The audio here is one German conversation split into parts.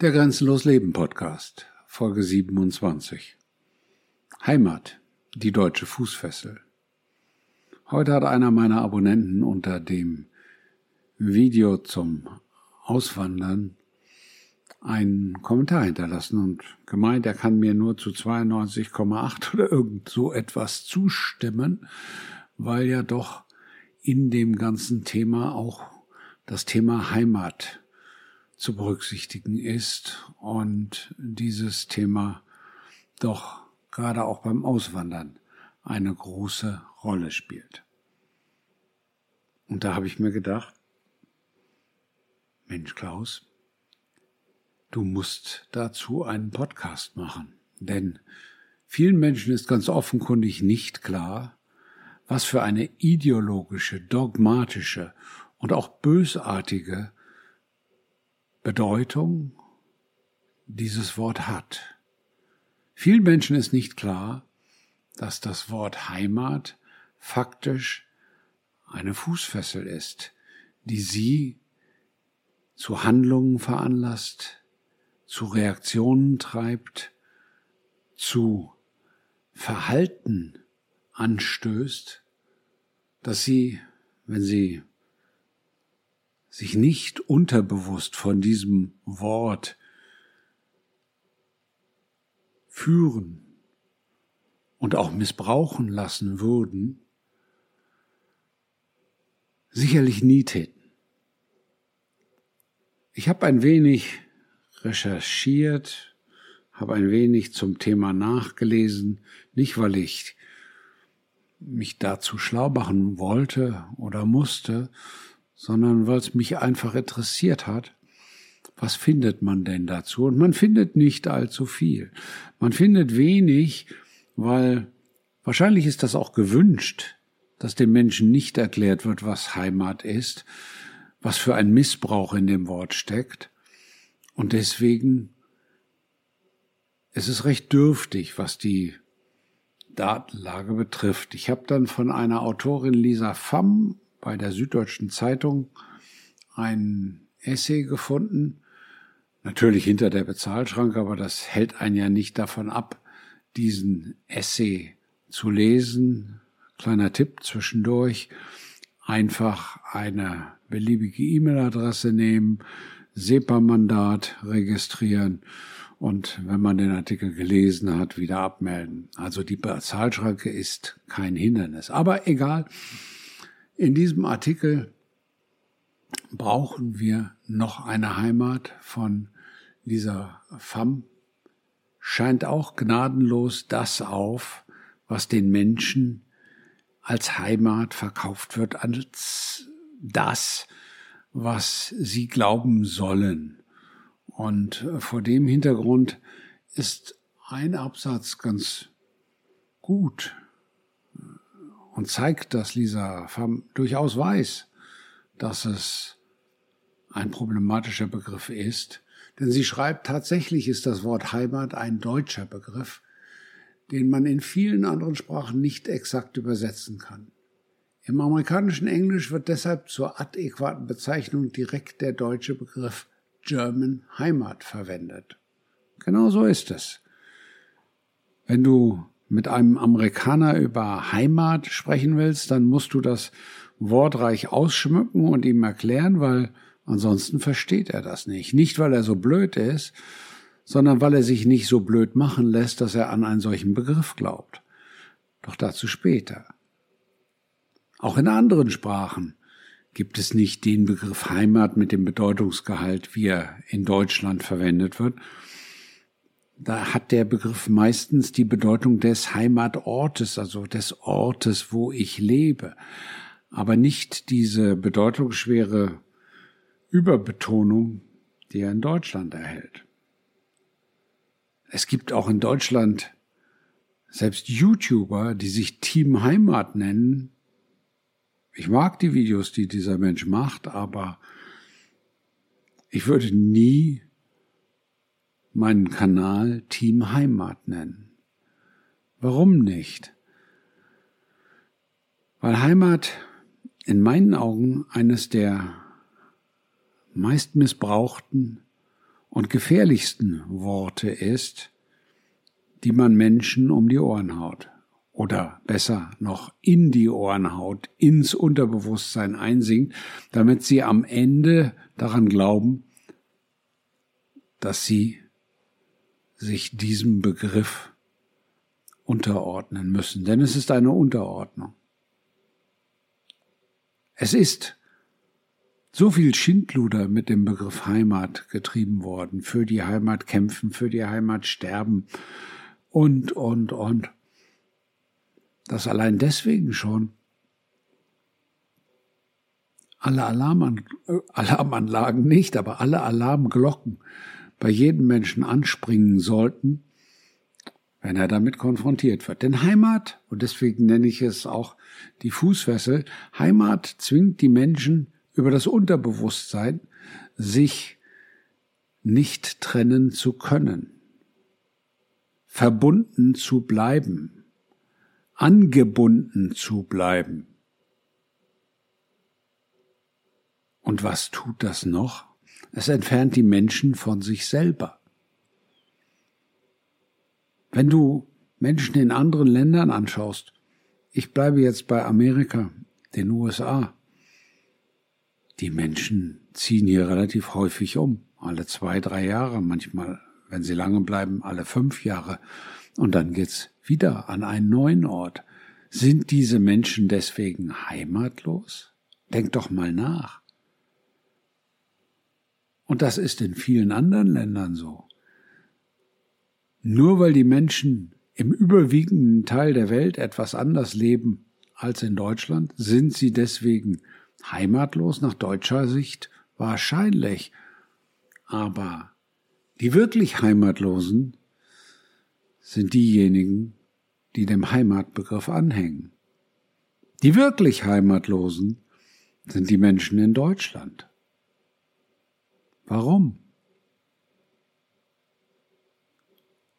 Der Grenzenlos Leben Podcast, Folge 27. Heimat, die deutsche Fußfessel. Heute hat einer meiner Abonnenten unter dem Video zum Auswandern einen Kommentar hinterlassen und gemeint, er kann mir nur zu 92,8 oder irgend so etwas zustimmen, weil ja doch in dem ganzen Thema auch das Thema Heimat zu berücksichtigen ist und dieses Thema doch gerade auch beim Auswandern eine große Rolle spielt. Und da habe ich mir gedacht, Mensch Klaus, du musst dazu einen Podcast machen, denn vielen Menschen ist ganz offenkundig nicht klar, was für eine ideologische, dogmatische und auch bösartige Bedeutung dieses Wort hat. Vielen Menschen ist nicht klar, dass das Wort Heimat faktisch eine Fußfessel ist, die sie zu Handlungen veranlasst, zu Reaktionen treibt, zu Verhalten anstößt, dass sie, wenn sie sich nicht unterbewusst von diesem Wort führen und auch missbrauchen lassen würden, sicherlich nie täten. Ich habe ein wenig recherchiert, habe ein wenig zum Thema nachgelesen, nicht weil ich mich dazu schlau machen wollte oder musste, sondern weil es mich einfach interessiert hat, was findet man denn dazu? Und man findet nicht allzu viel. Man findet wenig, weil wahrscheinlich ist das auch gewünscht, dass den Menschen nicht erklärt wird, was Heimat ist, was für ein Missbrauch in dem Wort steckt. Und deswegen ist es recht dürftig, was die Datenlage betrifft. Ich habe dann von einer Autorin Lisa Pham bei der Süddeutschen Zeitung ein Essay gefunden, natürlich hinter der Bezahlschranke, aber das hält einen ja nicht davon ab, diesen Essay zu lesen. Kleiner Tipp zwischendurch, einfach eine beliebige E-Mail-Adresse nehmen, SEPA-Mandat registrieren und wenn man den Artikel gelesen hat, wieder abmelden. Also die Bezahlschranke ist kein Hindernis. Aber egal, in diesem Artikel brauchen wir noch eine Heimat von Lisa Pham. Scheint auch gnadenlos das auf, was den Menschen als Heimat verkauft wird, als das, was sie glauben sollen. Und vor dem Hintergrund ist ein Absatz ganz gut und zeigt, dass Lisa Pham durchaus weiß, dass es ein problematischer Begriff ist. Denn sie schreibt, tatsächlich ist das Wort Heimat ein deutscher Begriff, den man in vielen anderen Sprachen nicht exakt übersetzen kann. Im amerikanischen Englisch wird deshalb zur adäquaten Bezeichnung direkt der deutsche Begriff German Heimat verwendet. Genau so ist es. Wenn du mit einem Amerikaner über Heimat sprechen willst, dann musst du das wortreich ausschmücken und ihm erklären, weil ansonsten versteht er das nicht. Nicht, weil er so blöd ist, sondern weil er sich nicht so blöd machen lässt, dass er an einen solchen Begriff glaubt. Doch dazu später. Auch in anderen Sprachen gibt es nicht den Begriff Heimat mit dem Bedeutungsgehalt, wie er in Deutschland verwendet wird, da hat der Begriff meistens die Bedeutung des Heimatortes, also des Ortes, wo ich lebe, aber nicht diese bedeutungsschwere Überbetonung, die er in Deutschland erhält. Es gibt auch in Deutschland selbst YouTuber, die sich Team Heimat nennen. Ich mag die Videos, die dieser Mensch macht, aber ich würde nie meinen Kanal Team Heimat nennen. Warum nicht? Weil Heimat in meinen Augen eines der meist missbrauchten und gefährlichsten Worte ist, die man Menschen um die Ohren haut. Oder besser noch in die Ohren haut, ins Unterbewusstsein einsinkt, damit sie am Ende daran glauben, dass sie sich diesem Begriff unterordnen müssen. Denn es ist eine Unterordnung. Es ist so viel Schindluder mit dem Begriff Heimat getrieben worden, für die Heimat kämpfen, für die Heimat sterben und, und, und. Dass allein deswegen schon alle äh, Alarmanlagen nicht, aber alle Alarmglocken bei jedem Menschen anspringen sollten, wenn er damit konfrontiert wird. Denn Heimat, und deswegen nenne ich es auch die Fußfessel, Heimat zwingt die Menschen über das Unterbewusstsein, sich nicht trennen zu können, verbunden zu bleiben, angebunden zu bleiben. Und was tut das noch? Es entfernt die Menschen von sich selber. Wenn du Menschen in anderen Ländern anschaust, ich bleibe jetzt bei Amerika, den USA, die Menschen ziehen hier relativ häufig um. Alle zwei, drei Jahre, manchmal, wenn sie lange bleiben, alle fünf Jahre. Und dann geht's wieder an einen neuen Ort. Sind diese Menschen deswegen heimatlos? Denk doch mal nach. Und das ist in vielen anderen Ländern so. Nur weil die Menschen im überwiegenden Teil der Welt etwas anders leben als in Deutschland, sind sie deswegen Heimatlos nach deutscher Sicht wahrscheinlich. Aber die wirklich Heimatlosen sind diejenigen, die dem Heimatbegriff anhängen. Die wirklich Heimatlosen sind die Menschen in Deutschland. Warum?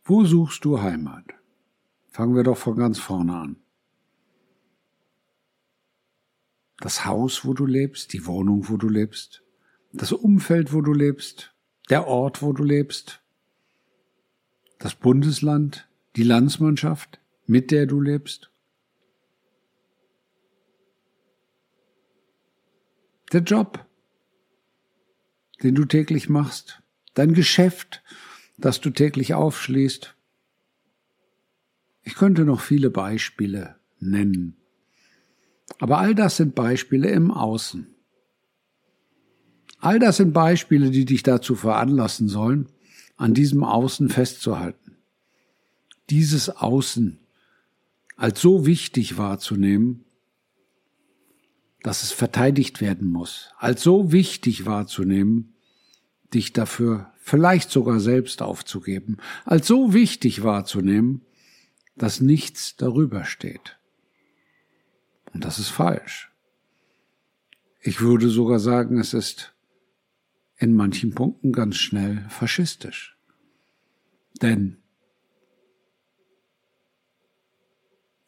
Wo suchst du Heimat? Fangen wir doch von ganz vorne an. das Haus, wo du lebst, die Wohnung, wo du lebst, das Umfeld, wo du lebst, der Ort, wo du lebst, das Bundesland, die Landsmannschaft, mit der du lebst. Der Job, den du täglich machst, dein Geschäft, das du täglich aufschließt. Ich könnte noch viele Beispiele nennen. Aber all das sind Beispiele im Außen. All das sind Beispiele, die dich dazu veranlassen sollen, an diesem Außen festzuhalten. Dieses Außen als so wichtig wahrzunehmen, dass es verteidigt werden muss, als so wichtig wahrzunehmen, dich dafür vielleicht sogar selbst aufzugeben, als so wichtig wahrzunehmen, dass nichts darüber steht. Und das ist falsch. Ich würde sogar sagen, es ist in manchen Punkten ganz schnell faschistisch. Denn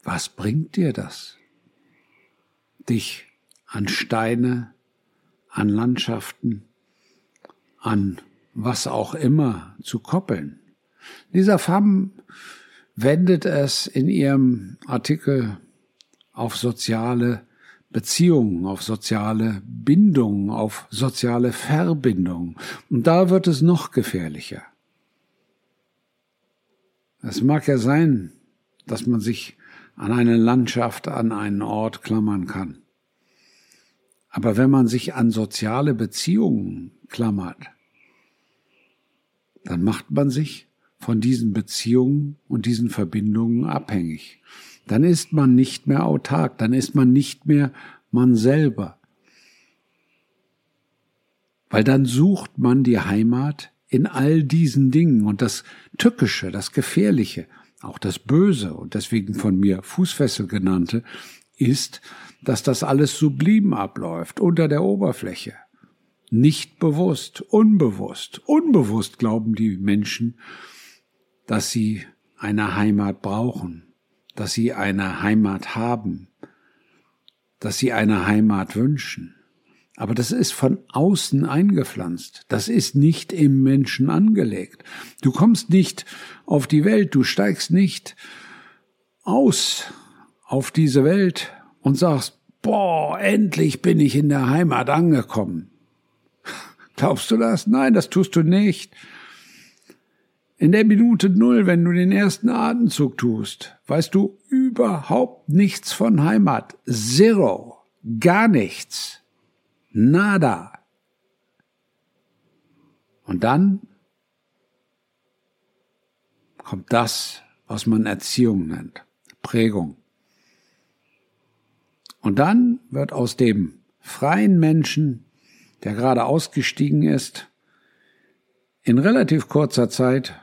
was bringt dir das? Dich an Steine, an Landschaften, an was auch immer zu koppeln. Lisa Pham wendet es in ihrem Artikel auf soziale Beziehungen, auf soziale Bindungen, auf soziale Verbindungen. Und da wird es noch gefährlicher. Es mag ja sein, dass man sich an eine Landschaft, an einen Ort klammern kann. Aber wenn man sich an soziale Beziehungen klammert, dann macht man sich von diesen Beziehungen und diesen Verbindungen abhängig dann ist man nicht mehr autark, dann ist man nicht mehr man selber. Weil dann sucht man die Heimat in all diesen Dingen und das Tückische, das Gefährliche, auch das Böse und deswegen von mir Fußfessel genannte, ist, dass das alles sublim abläuft, unter der Oberfläche. Nicht bewusst, unbewusst, unbewusst glauben die Menschen, dass sie eine Heimat brauchen, dass sie eine Heimat haben, dass sie eine Heimat wünschen. Aber das ist von außen eingepflanzt. Das ist nicht im Menschen angelegt. Du kommst nicht auf die Welt, du steigst nicht aus auf diese Welt und sagst, boah, endlich bin ich in der Heimat angekommen. Glaubst du das? Nein, das tust du nicht. In der Minute Null, wenn du den ersten Atemzug tust, weißt du überhaupt nichts von Heimat. Zero. Gar nichts. Nada. Und dann kommt das, was man Erziehung nennt. Prägung. Und dann wird aus dem freien Menschen, der gerade ausgestiegen ist, in relativ kurzer Zeit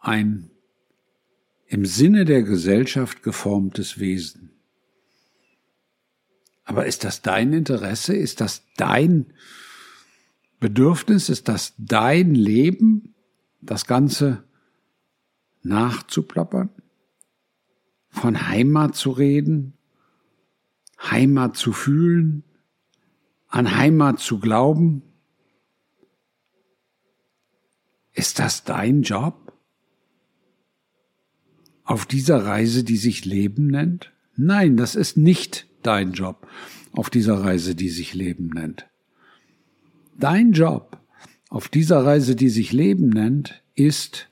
ein im Sinne der Gesellschaft geformtes Wesen. Aber ist das dein Interesse? Ist das dein Bedürfnis? Ist das dein Leben, das Ganze nachzuplappern? Von Heimat zu reden? Heimat zu fühlen? An Heimat zu glauben? Ist das dein Job? auf dieser Reise, die sich Leben nennt? Nein, das ist nicht dein Job auf dieser Reise, die sich Leben nennt. Dein Job auf dieser Reise, die sich Leben nennt, ist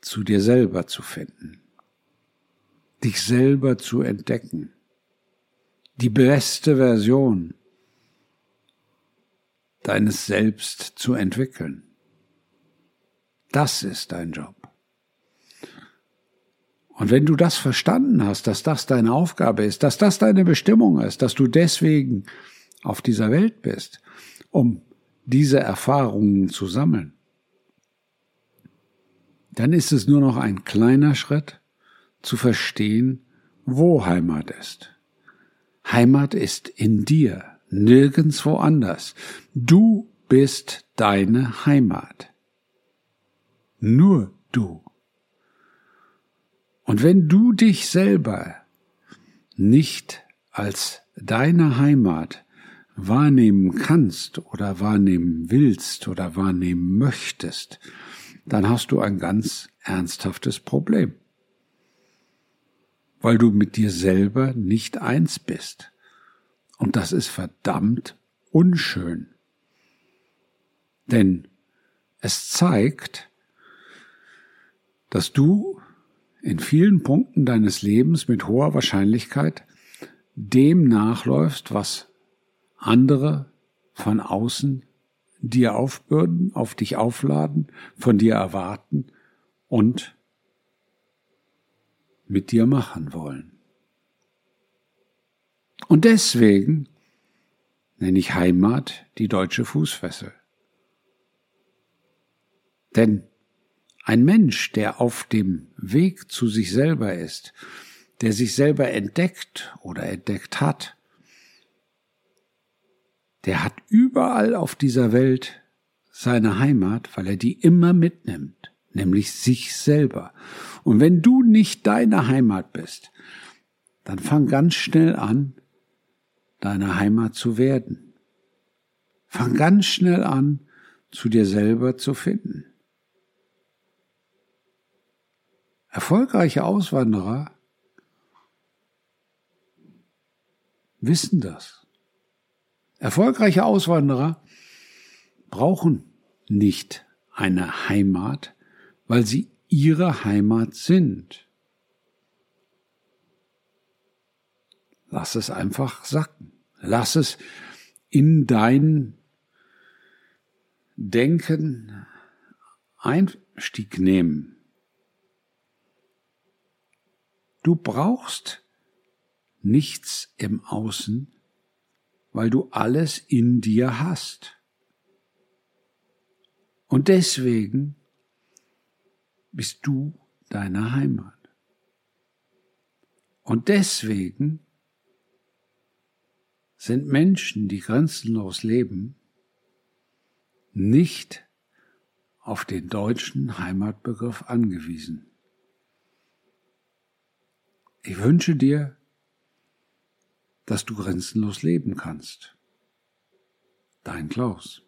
zu dir selber zu finden, dich selber zu entdecken, die beste Version deines Selbst zu entwickeln. Das ist dein Job. Und wenn du das verstanden hast, dass das deine Aufgabe ist, dass das deine Bestimmung ist, dass du deswegen auf dieser Welt bist, um diese Erfahrungen zu sammeln, dann ist es nur noch ein kleiner Schritt zu verstehen, wo Heimat ist. Heimat ist in dir, nirgendwo anders. Du bist deine Heimat. Nur du. Und wenn du dich selber nicht als deine Heimat wahrnehmen kannst oder wahrnehmen willst oder wahrnehmen möchtest, dann hast du ein ganz ernsthaftes Problem, weil du mit dir selber nicht eins bist. Und das ist verdammt unschön. Denn es zeigt, dass du in vielen Punkten deines Lebens mit hoher Wahrscheinlichkeit dem nachläufst, was andere von außen dir aufbürden, auf dich aufladen, von dir erwarten und mit dir machen wollen. Und deswegen nenne ich Heimat die deutsche Fußfessel. Denn ein Mensch, der auf dem Weg zu sich selber ist, der sich selber entdeckt oder entdeckt hat, der hat überall auf dieser Welt seine Heimat, weil er die immer mitnimmt, nämlich sich selber. Und wenn du nicht deine Heimat bist, dann fang ganz schnell an, deine Heimat zu werden. Fang ganz schnell an, zu dir selber zu finden. Erfolgreiche Auswanderer wissen das. Erfolgreiche Auswanderer brauchen nicht eine Heimat, weil sie ihre Heimat sind. Lass es einfach sacken. Lass es in dein Denken Einstieg nehmen. Du brauchst nichts im Außen, weil du alles in dir hast. Und deswegen bist du deine Heimat. Und deswegen sind Menschen, die grenzenlos leben, nicht auf den deutschen Heimatbegriff angewiesen. Ich wünsche dir, dass du grenzenlos leben kannst. Dein Klaus.